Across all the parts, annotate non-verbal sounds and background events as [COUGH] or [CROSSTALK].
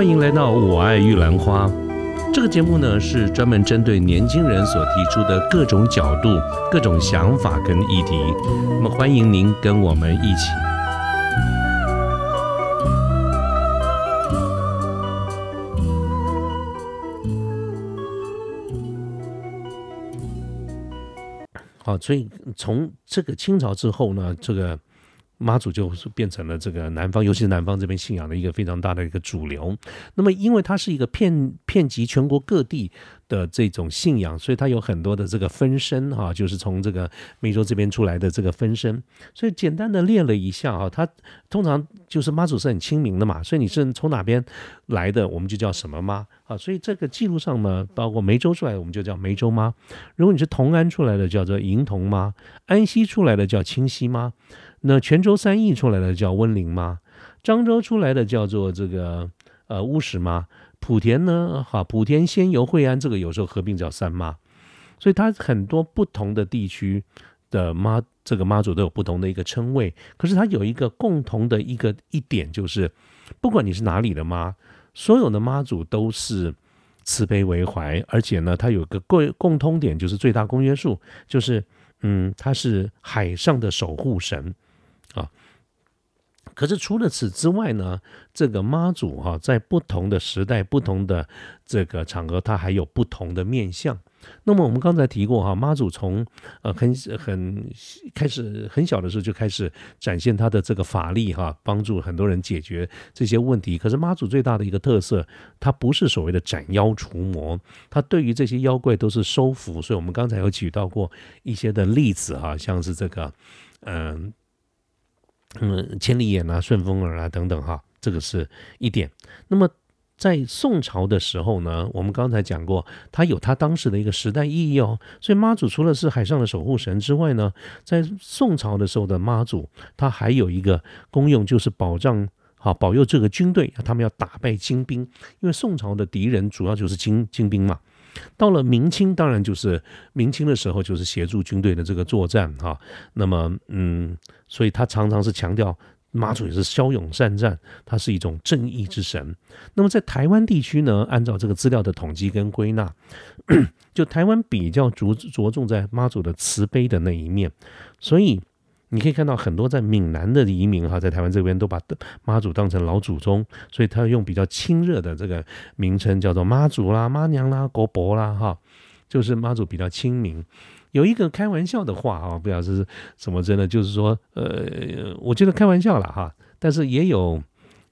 欢迎来到《我爱玉兰花》这个节目呢，是专门针对年轻人所提出的各种角度、各种想法跟议题。那么，欢迎您跟我们一起。好，所以从这个清朝之后呢，这个。妈祖就是变成了这个南方，尤其是南方这边信仰的一个非常大的一个主流。那么，因为它是一个遍遍及全国各地的这种信仰，所以它有很多的这个分身哈，就是从这个梅州这边出来的这个分身。所以简单的列了一下哈，它通常就是妈祖是很亲民的嘛，所以你是从哪边来的，我们就叫什么妈啊。所以这个记录上呢，包括梅州出来的，我们就叫梅州妈；如果你是同安出来的，叫做银童妈；安溪出来的叫清溪妈。那泉州三义出来的叫温陵妈，漳州出来的叫做这个呃乌石妈，莆田呢？哈莆田仙游惠安这个有时候合并叫三妈，所以它很多不同的地区的妈这个妈祖都有不同的一个称谓，可是它有一个共同的一个一点就是，不管你是哪里的妈，所有的妈祖都是慈悲为怀，而且呢它有个共共通点就是最大公约数，就是嗯它是海上的守护神。啊，可是除了此之外呢，这个妈祖哈，在不同的时代、不同的这个场合，它还有不同的面相。那么我们刚才提过哈，妈祖从呃很很开始很小的时候就开始展现他的这个法力哈，帮助很多人解决这些问题。可是妈祖最大的一个特色，它不是所谓的斩妖除魔，它对于这些妖怪都是收服。所以我们刚才有举到过一些的例子哈，像是这个嗯。嗯，千里眼啊，顺风耳啊，等等哈，这个是一点。那么在宋朝的时候呢，我们刚才讲过，它有它当时的一个时代意义哦。所以妈祖除了是海上的守护神之外呢，在宋朝的时候的妈祖，它还有一个功用，就是保障好保佑这个军队，他们要打败金兵，因为宋朝的敌人主要就是金金兵嘛。到了明清，当然就是明清的时候，就是协助军队的这个作战哈。那么，嗯，所以他常常是强调妈祖也是骁勇善战，他是一种正义之神。那么在台湾地区呢，按照这个资料的统计跟归纳，[CLEARS THROAT] 就台湾比较着着重在妈祖的慈悲的那一面，所以。你可以看到很多在闽南的移民哈，在台湾这边都把妈祖当成老祖宗，所以他用比较亲热的这个名称叫做妈祖啦、妈娘啦、国伯啦哈，就是妈祖比较亲民。有一个开玩笑的话啊，不知道是什么真的，就是说，呃，我觉得开玩笑了哈，但是也有。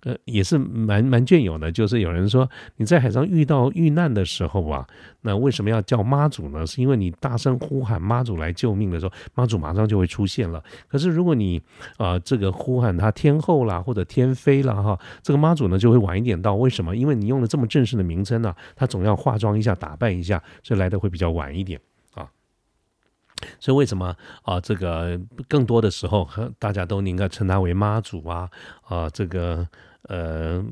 呃，也是蛮蛮隽永的，就是有人说你在海上遇到遇难的时候啊，那为什么要叫妈祖呢？是因为你大声呼喊妈祖来救命的时候，妈祖马上就会出现了。可是如果你啊这个呼喊他天后啦或者天妃啦哈，这个妈祖呢就会晚一点到。为什么？因为你用了这么正式的名称呢，他总要化妆一下、打扮一下，所以来的会比较晚一点。所以为什么啊这个更多的时候大家都应该称他为妈祖啊啊这个。呃，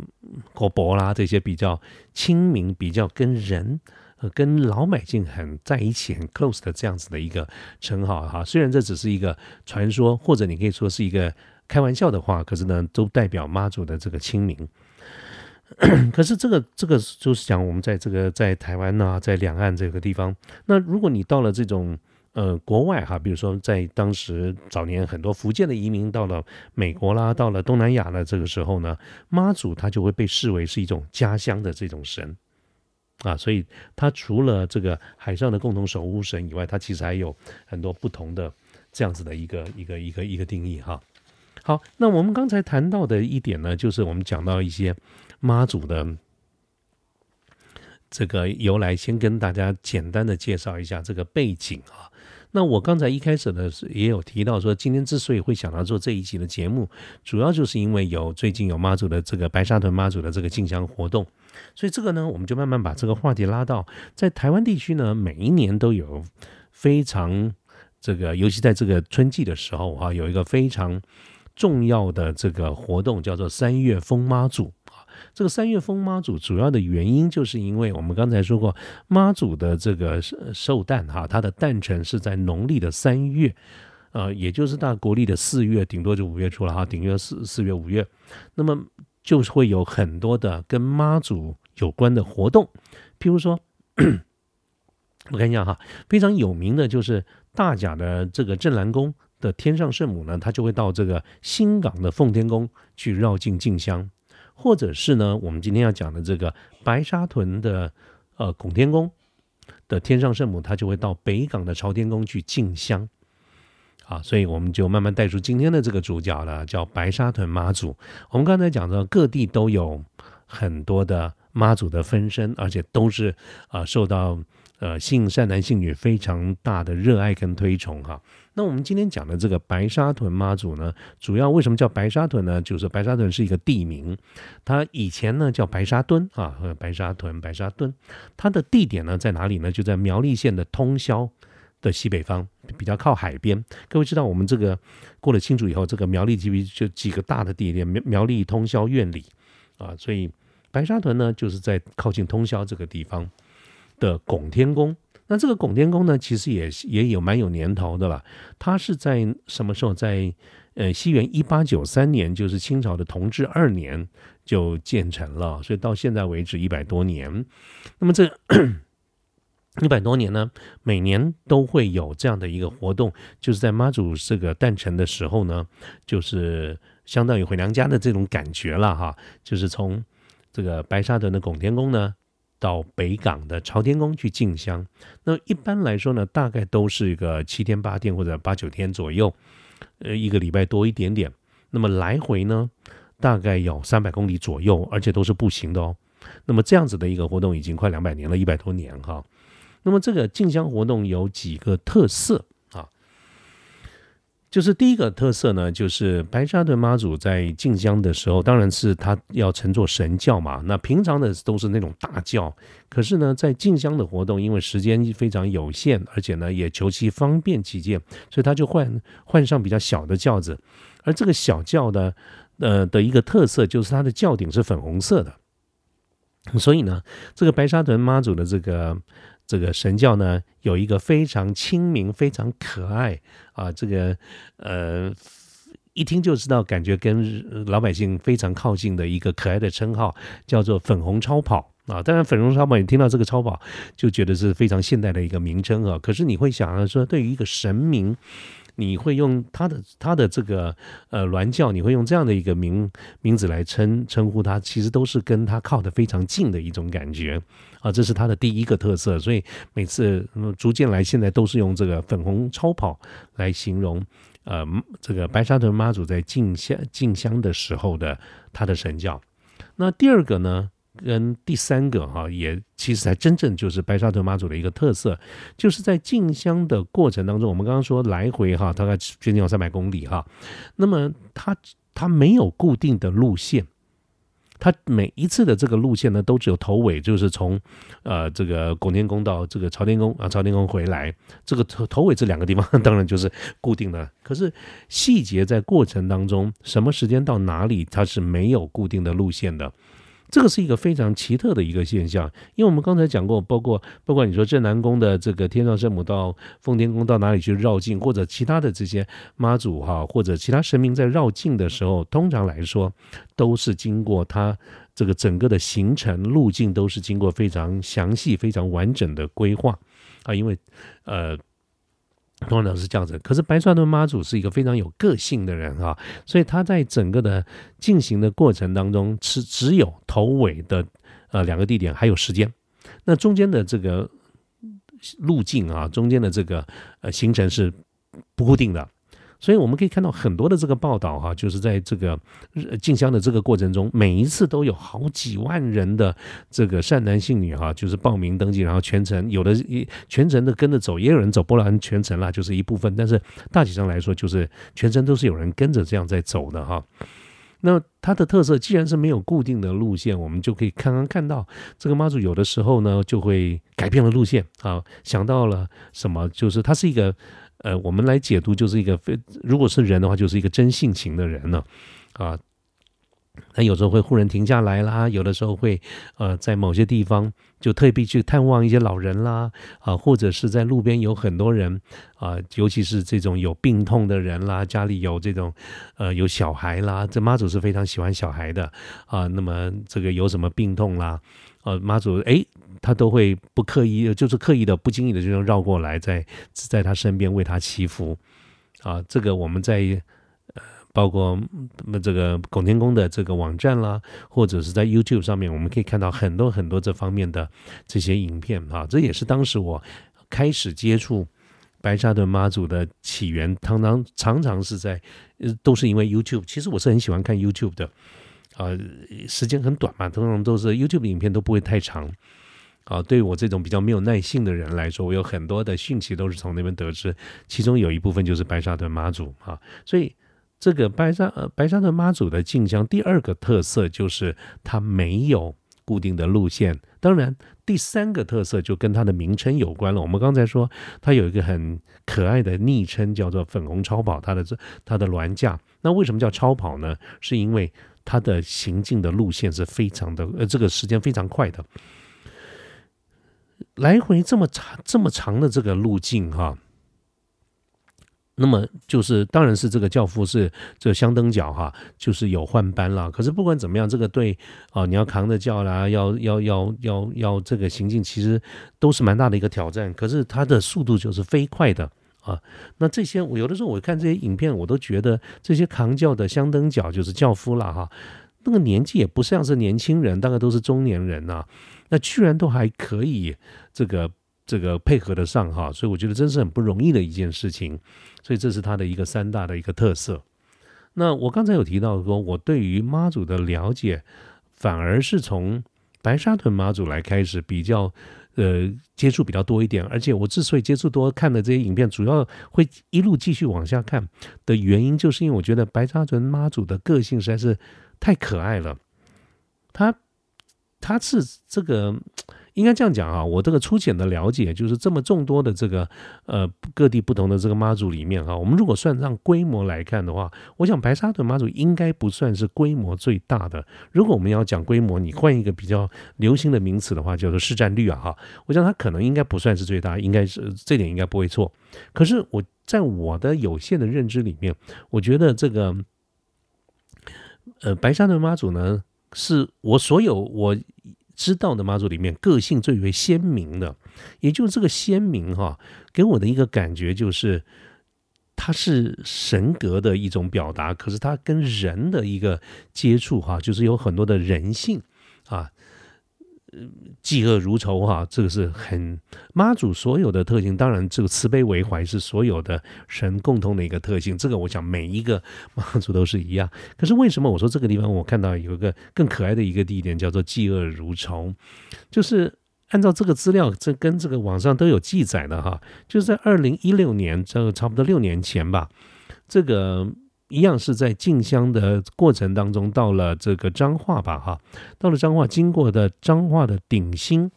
国博啦，这些比较亲民、比较跟人、跟老百姓很在一起、很 close 的这样子的一个称号哈。虽然这只是一个传说，或者你可以说是一个开玩笑的话，可是呢，都代表妈祖的这个亲民。[COUGHS] 可是这个这个就是讲我们在这个在台湾呐，在两岸这个地方，那如果你到了这种。呃，国外哈，比如说在当时早年很多福建的移民到了美国啦，到了东南亚的这个时候呢，妈祖他就会被视为是一种家乡的这种神啊，所以他除了这个海上的共同守护神以外，他其实还有很多不同的这样子的一个一个一个一个定义哈。好，那我们刚才谈到的一点呢，就是我们讲到一些妈祖的这个由来，先跟大家简单的介绍一下这个背景啊。那我刚才一开始呢也有提到说，今天之所以会想到做这一期的节目，主要就是因为有最近有妈祖的这个白沙屯妈祖的这个进香活动，所以这个呢，我们就慢慢把这个话题拉到在台湾地区呢，每一年都有非常这个，尤其在这个春季的时候哈，有一个非常重要的这个活动，叫做三月风妈祖。这个三月封妈祖主要的原因，就是因为我们刚才说过，妈祖的这个寿诞哈，它的诞辰是在农历的三月，呃，也就是大国历的四月，顶多就五月初了哈，顶多四四月五月。那么就是会有很多的跟妈祖有关的活动，譬如说，[COUGHS] 我看一下哈，非常有名的就是大甲的这个镇澜宫的天上圣母呢，她就会到这个新港的奉天宫去绕境进香，或者是呢，我们今天要讲的这个白沙屯的呃拱天宫的天上圣母，她就会到北港的朝天宫去进香。啊，所以我们就慢慢带出今天的这个主角了，叫白沙屯妈祖。我们刚才讲到各地都有很多的妈祖的分身，而且都是啊受到呃信善男信女非常大的热爱跟推崇哈。那我们今天讲的这个白沙屯妈祖呢，主要为什么叫白沙屯呢？就是白沙屯是一个地名，它以前呢叫白沙墩啊，白沙屯、白沙墩，它的地点呢在哪里呢？就在苗栗县的通霄。的西北方比较靠海边，各位知道我们这个过了清楚以后，这个苗栗这边就几个大的地点，苗苗栗通霄院里啊，所以白沙屯呢就是在靠近通霄这个地方的拱天宫。那这个拱天宫呢，其实也也有蛮有年头的了。它是在什么时候？在呃西元一八九三年，就是清朝的同治二年就建成了，所以到现在为止一百多年。那么这。[CLEARS THROAT] 一百多年呢，每年都会有这样的一个活动，就是在妈祖这个诞辰的时候呢，就是相当于回娘家的这种感觉了哈。就是从这个白沙屯的拱天宫呢，到北港的朝天宫去进香。那一般来说呢，大概都是一个七天八天或者八九天左右，呃，一个礼拜多一点点。那么来回呢，大概有三百公里左右，而且都是步行的哦。那么这样子的一个活动已经快两百年了，一百多年哈。那么这个进香活动有几个特色？就是第一个特色呢，就是白沙屯妈祖在进香的时候，当然是他要乘坐神轿嘛。那平常的都是那种大轿，可是呢，在进香的活动，因为时间非常有限，而且呢也求其方便起见，所以他就换换上比较小的轿子。而这个小轿呢，呃的一个特色就是它的轿顶是粉红色的，所以呢，这个白沙屯妈祖的这个。这个神教呢，有一个非常亲民、非常可爱啊，这个呃，一听就知道，感觉跟老百姓非常靠近的一个可爱的称号，叫做“粉红超跑”啊。当然，“粉红超跑”你听到这个超跑，就觉得是非常现代的一个名称啊。可是你会想说，对于一个神明。你会用他的他的这个呃鸾教，你会用这样的一个名名字来称称呼他，其实都是跟他靠得非常近的一种感觉啊，这是他的第一个特色。所以每次逐渐来，现在都是用这个粉红超跑来形容呃这个白沙屯妈祖在进香进香的时候的他的神教。那第二个呢？跟第三个哈，也其实才真正就是白沙屯妈祖的一个特色，就是在进香的过程当中，我们刚刚说来回哈，大概接近有三百公里哈，那么它它没有固定的路线，它每一次的这个路线呢，都只有头尾，就是从呃这个拱天宫到这个朝天宫啊，朝天宫回来，这个头头尾这两个地方 [LAUGHS] 当然就是固定的，可是细节在过程当中，什么时间到哪里，它是没有固定的路线的。这个是一个非常奇特的一个现象，因为我们刚才讲过，包括包括你说镇南宫的这个天上圣母到奉天宫到哪里去绕境，或者其他的这些妈祖哈，或者其他神明在绕境的时候，通常来说都是经过它这个整个的行程路径都是经过非常详细、非常完整的规划啊，因为呃。通常是这样子，可是白川屯妈祖是一个非常有个性的人啊，所以他在整个的进行的过程当中，是只有头尾的呃两个地点还有时间，那中间的这个路径啊，中间的这个呃行程是不固定的。所以我们可以看到很多的这个报道哈，就是在这个进香的这个过程中，每一次都有好几万人的这个善男信女哈，就是报名登记，然后全程有的一全程的跟着走，也有人走波兰全程啦，就是一部分。但是大体上来说，就是全程都是有人跟着这样在走的哈。那它的特色既然是没有固定的路线，我们就可以刚刚看到这个妈祖有的时候呢就会改变了路线啊，想到了什么，就是它是一个。呃，我们来解读就是一个非，如果是人的话，就是一个真性情的人呢，啊，那有时候会忽然停下来啦，有的时候会呃在某些地方就特别去探望一些老人啦，啊，或者是在路边有很多人啊，尤其是这种有病痛的人啦，家里有这种呃有小孩啦，这妈祖是非常喜欢小孩的啊。那么这个有什么病痛啦，呃，妈祖哎，他都会不刻意，就是刻意的不经意的就绕过来，在在他身边为他祈福啊。这个我们在呃。包括这个拱天宫的这个网站啦，或者是在 YouTube 上面，我们可以看到很多很多这方面的这些影片啊。这也是当时我开始接触白沙屯妈祖的起源，常常常常是在呃都是因为 YouTube。其实我是很喜欢看 YouTube 的，呃，时间很短嘛，通常都是 YouTube 影片都不会太长啊。对于我这种比较没有耐性的人来说，我有很多的讯息都是从那边得知，其中有一部分就是白沙屯妈祖啊，所以。这个白沙呃白沙屯妈祖的进香，第二个特色就是它没有固定的路线。当然，第三个特色就跟它的名称有关了。我们刚才说它有一个很可爱的昵称，叫做“粉红超跑”，它的这它的銮驾。那为什么叫超跑呢？是因为它的行进的路线是非常的呃，这个时间非常快的，来回这么长这么长的这个路径哈。那么就是，当然是这个教父是这香灯脚哈，就是有换班了。可是不管怎么样，这个对啊，你要扛着轿啦，要要要要要这个行进，其实都是蛮大的一个挑战。可是它的速度就是飞快的啊。那这些我有的时候我看这些影片，我都觉得这些扛轿的香灯脚就是轿夫了哈，那个年纪也不像是年轻人，大概都是中年人呐。那居然都还可以这个。这个配合得上哈，所以我觉得真是很不容易的一件事情，所以这是他的一个三大的一个特色。那我刚才有提到说，我对于妈祖的了解，反而是从白沙屯妈祖来开始比较，呃，接触比较多一点。而且我之所以接触多，看的这些影片，主要会一路继续往下看的原因，就是因为我觉得白沙屯妈祖的个性实在是太可爱了，他他是这个。应该这样讲啊，我这个粗浅的了解就是这么众多的这个呃各地不同的这个妈祖里面哈，我们如果算上规模来看的话，我想白沙屯妈祖应该不算是规模最大的。如果我们要讲规模，你换一个比较流行的名词的话，叫做市占率啊哈，我想它可能应该不算是最大，应该是这点应该不会错。可是我在我的有限的认知里面，我觉得这个呃白沙屯妈祖呢，是我所有我。知道的妈祖里面个性最为鲜明的，也就是这个鲜明哈，给我的一个感觉就是，它是神格的一种表达，可是它跟人的一个接触哈，就是有很多的人性啊。嫉恶如仇哈，这个是很妈祖所有的特性。当然，这个慈悲为怀是所有的神共同的一个特性。这个我想每一个 [LAUGHS] 妈祖都是一样。可是为什么我说这个地方我看到有一个更可爱的一个地点叫做嫉恶如仇？就是按照这个资料，这跟这个网上都有记载的哈，就是在二零一六年，这个差不多六年前吧，这个。一样是在进香的过程当中，到了这个彰化吧，哈，到了彰化，经过的彰化的鼎新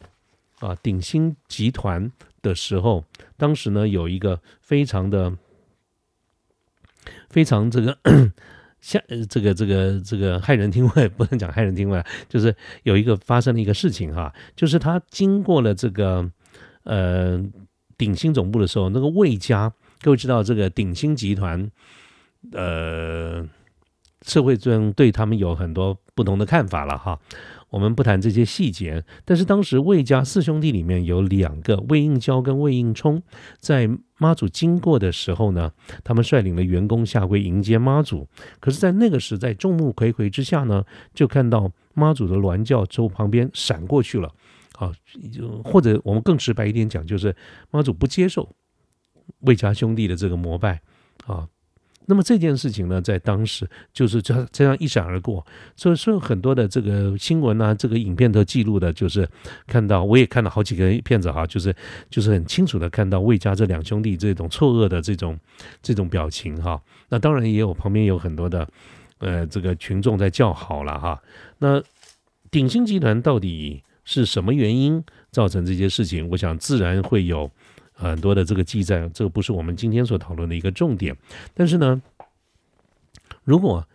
啊，鼎新集团的时候，当时呢有一个非常的非常这个 [COUGHS] 像这个这个这个骇人听闻，不能讲骇人听闻，就是有一个发生了一个事情哈，就是他经过了这个呃鼎新总部的时候，那个魏家，各位知道这个鼎新集团。呃，社会中对他们有很多不同的看法了哈。我们不谈这些细节，但是当时魏家四兄弟里面有两个魏应交跟魏应冲，在妈祖经过的时候呢，他们率领了员工下跪迎接妈祖。可是，在那个时，在众目睽睽之下呢，就看到妈祖的銮轿从旁边闪过去了。啊，就或者我们更直白一点讲，就是妈祖不接受魏家兄弟的这个膜拜啊。那么这件事情呢，在当时就是这这样一闪而过，所以所以很多的这个新闻啊，这个影片都记录的，就是看到我也看到好几个片子哈，就是就是很清楚的看到魏家这两兄弟这种错愕的这种这种表情哈。那当然也有旁边有很多的呃这个群众在叫好了哈。那鼎新集团到底是什么原因造成这些事情？我想自然会有。很多的这个记载，这个不是我们今天所讨论的一个重点。但是呢，如果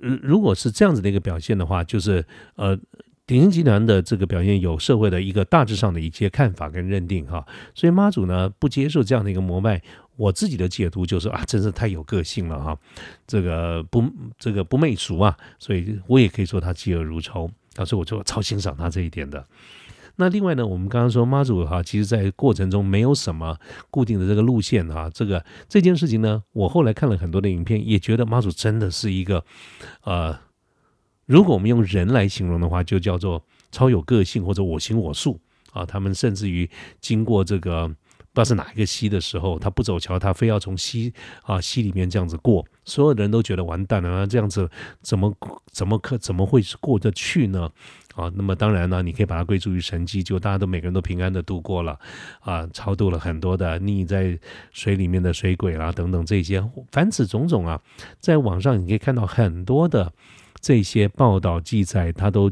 如果是这样子的一个表现的话，就是呃。鼎新集团的这个表现有社会的一个大致上的一些看法跟认定哈，所以妈祖呢不接受这样的一个膜拜，我自己的解读就是啊，真是太有个性了哈，这个不这个不媚俗啊，所以我也可以说他嫉恶如仇，所以我就超欣赏他这一点的。那另外呢，我们刚刚说妈祖哈，其实在过程中没有什么固定的这个路线哈，这个这件事情呢，我后来看了很多的影片，也觉得妈祖真的是一个呃。如果我们用人来形容的话，就叫做超有个性或者我行我素啊。他们甚至于经过这个不知道是哪一个溪的时候，他不走桥，他非要从溪啊溪里面这样子过，所有的人都觉得完蛋了，这样子怎么怎么可怎么会过得去呢？啊，那么当然呢，你可以把它归诸于神迹，就大家都每个人都平安的度过了啊，超度了很多的溺在水里面的水鬼啦等等这些，凡此种种啊，在网上你可以看到很多的。这些报道记载，它都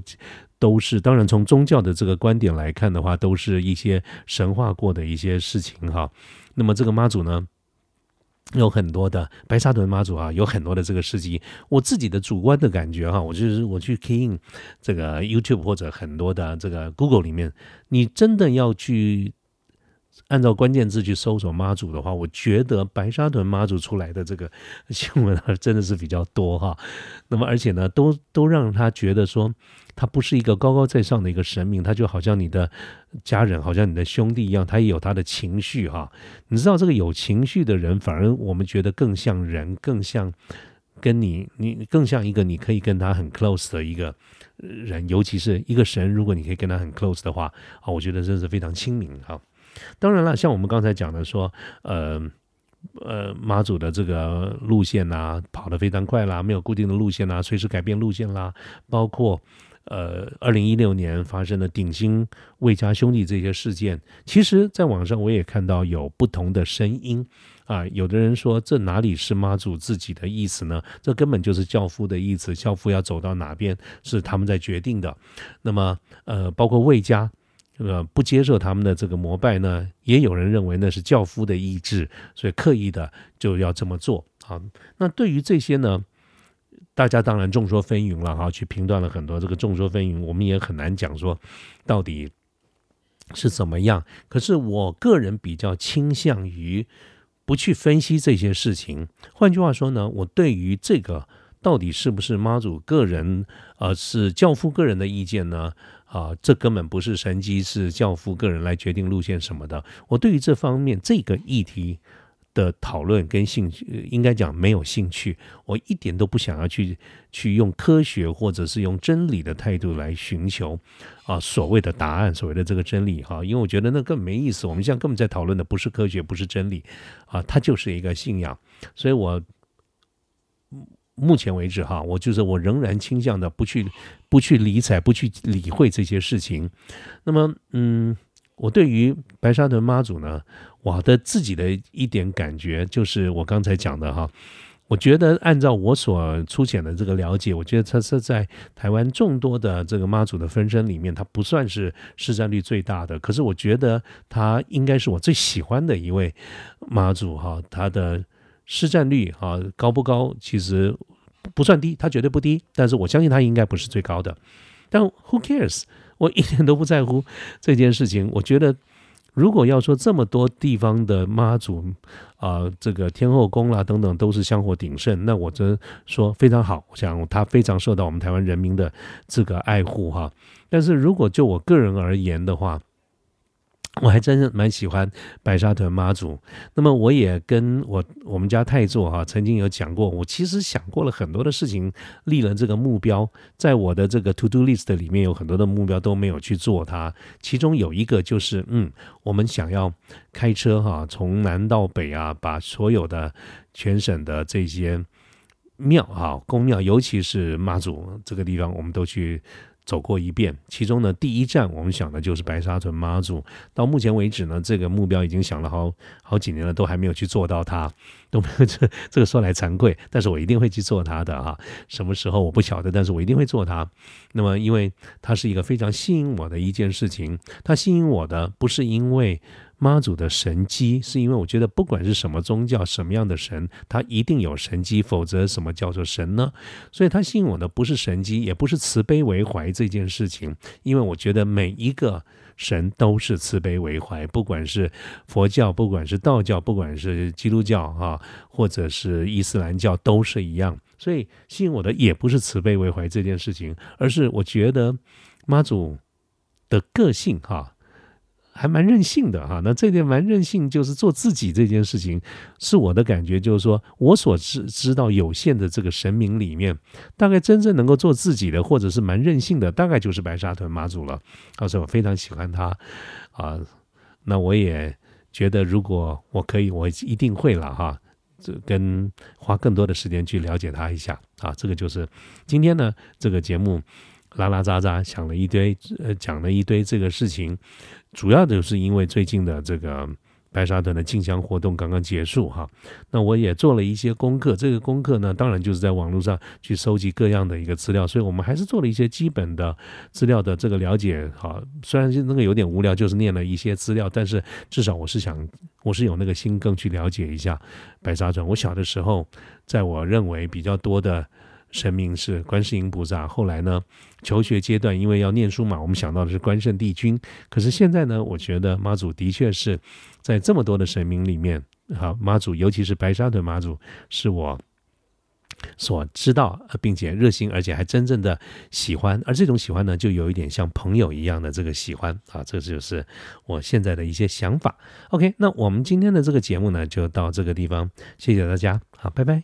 都是当然从宗教的这个观点来看的话，都是一些神话过的一些事情哈。那么这个妈祖呢，有很多的白沙屯妈祖啊，有很多的这个事迹。我自己的主观的感觉哈，我就是我去 key in 这个 YouTube 或者很多的这个 Google 里面，你真的要去。按照关键字去搜索妈祖的话，我觉得白沙屯妈祖出来的这个新闻啊，真的是比较多哈。[LAUGHS] 那么而且呢，都都让他觉得说，他不是一个高高在上的一个神明，他就好像你的家人，好像你的兄弟一样，他也有他的情绪哈。你知道这个有情绪的人，反而我们觉得更像人，更像跟你，你更像一个你可以跟他很 close 的一个人，尤其是一个神，如果你可以跟他很 close 的话啊，我觉得真是非常亲民哈。当然了，像我们刚才讲的说，呃呃，妈祖的这个路线呐，跑得非常快啦，没有固定的路线啦，随时改变路线啦。包括呃，二零一六年发生的鼎新魏家兄弟这些事件，其实在网上我也看到有不同的声音啊。有的人说，这哪里是妈祖自己的意思呢？这根本就是教父的意思，教父要走到哪边是他们在决定的。那么呃，包括魏家。这个不接受他们的这个膜拜呢，也有人认为那是教夫的意志，所以刻意的就要这么做啊。那对于这些呢，大家当然众说纷纭了哈，去评断了很多这个众说纷纭，我们也很难讲说到底是怎么样。可是我个人比较倾向于不去分析这些事情。换句话说呢，我对于这个到底是不是妈祖个人，呃，是教父个人的意见呢？啊，这根本不是神机，是教父个人来决定路线什么的。我对于这方面这个议题的讨论跟兴趣，应该讲没有兴趣。我一点都不想要去去用科学或者是用真理的态度来寻求啊所谓的答案，所谓的这个真理哈，因为我觉得那根本没意思。我们现在根本在讨论的不是科学，不是真理啊，它就是一个信仰。所以我。目前为止，哈，我就是我仍然倾向的不去不去理睬、不去理会这些事情。那么，嗯，我对于白沙屯妈祖呢，我的自己的一点感觉就是我刚才讲的哈，我觉得按照我所粗浅的这个了解，我觉得他是在台湾众多的这个妈祖的分身里面，他不算是市占率最大的，可是我觉得他应该是我最喜欢的一位妈祖哈，他的。市占率啊高不高？其实不算低，它绝对不低。但是我相信它应该不是最高的。但 Who cares？我一点都不在乎这件事情。我觉得，如果要说这么多地方的妈祖啊，这个天后宫啦等等都是香火鼎盛，那我真说非常好。我想它非常受到我们台湾人民的这个爱护哈。但是如果就我个人而言的话，我还真是蛮喜欢白沙屯妈祖，那么我也跟我我们家太座哈曾经有讲过，我其实想过了很多的事情，立了这个目标，在我的这个 to do list 里面有很多的目标都没有去做它，其中有一个就是嗯，我们想要开车哈从南到北啊，把所有的全省的这些庙哈宫庙，尤其是妈祖这个地方，我们都去。走过一遍，其中呢，第一站我们想的就是白沙屯妈祖。到目前为止呢，这个目标已经想了好好几年了，都还没有去做到它，[LAUGHS] 都没有这这个说来惭愧，但是我一定会去做它的哈。[LAUGHS] 什么时候我不晓得，但是我一定会做它。那么，因为它是一个非常吸引我的一件事情，它吸引我的不是因为妈祖的神机，是因为我觉得不管是什么宗教、什么样的神，他一定有神机，否则什么叫做神呢？所以他吸引我的不是神机，也不是慈悲为怀这件事情，因为我觉得每一个神都是慈悲为怀，不管是佛教，不管是道教，不管是基督教啊，或者是伊斯兰教，都是一样。所以吸引我的也不是慈悲为怀这件事情，而是我觉得妈祖的个性哈。还蛮任性的哈，那这点蛮任性，就是做自己这件事情，是我的感觉，就是说我所知知道有限的这个神明里面，大概真正能够做自己的，或者是蛮任性的，大概就是白沙屯妈祖了。所以我非常喜欢他啊，那我也觉得如果我可以，我一定会了哈，这跟花更多的时间去了解他一下啊。这个就是今天呢这个节目。拉拉杂杂想了一堆，呃，讲了一堆这个事情，主要就是因为最近的这个白沙屯的进香活动刚刚结束哈，那我也做了一些功课，这个功课呢，当然就是在网络上去收集各样的一个资料，所以我们还是做了一些基本的资料的这个了解哈，虽然那个有点无聊，就是念了一些资料，但是至少我是想，我是有那个心更去了解一下白沙屯。我小的时候，在我认为比较多的。神明是观世音菩萨。后来呢，求学阶段因为要念书嘛，我们想到的是关圣帝君。可是现在呢，我觉得妈祖的确是在这么多的神明里面，好妈祖，尤其是白沙屯妈祖，是我 [LAUGHS] 所知道并且热心，而且还真正的喜欢。而这种喜欢呢，就有一点像朋友一样的这个喜欢啊，这就是我现在的一些想法。OK，那我们今天的这个节目呢，就到这个地方，谢谢大家，好，拜拜。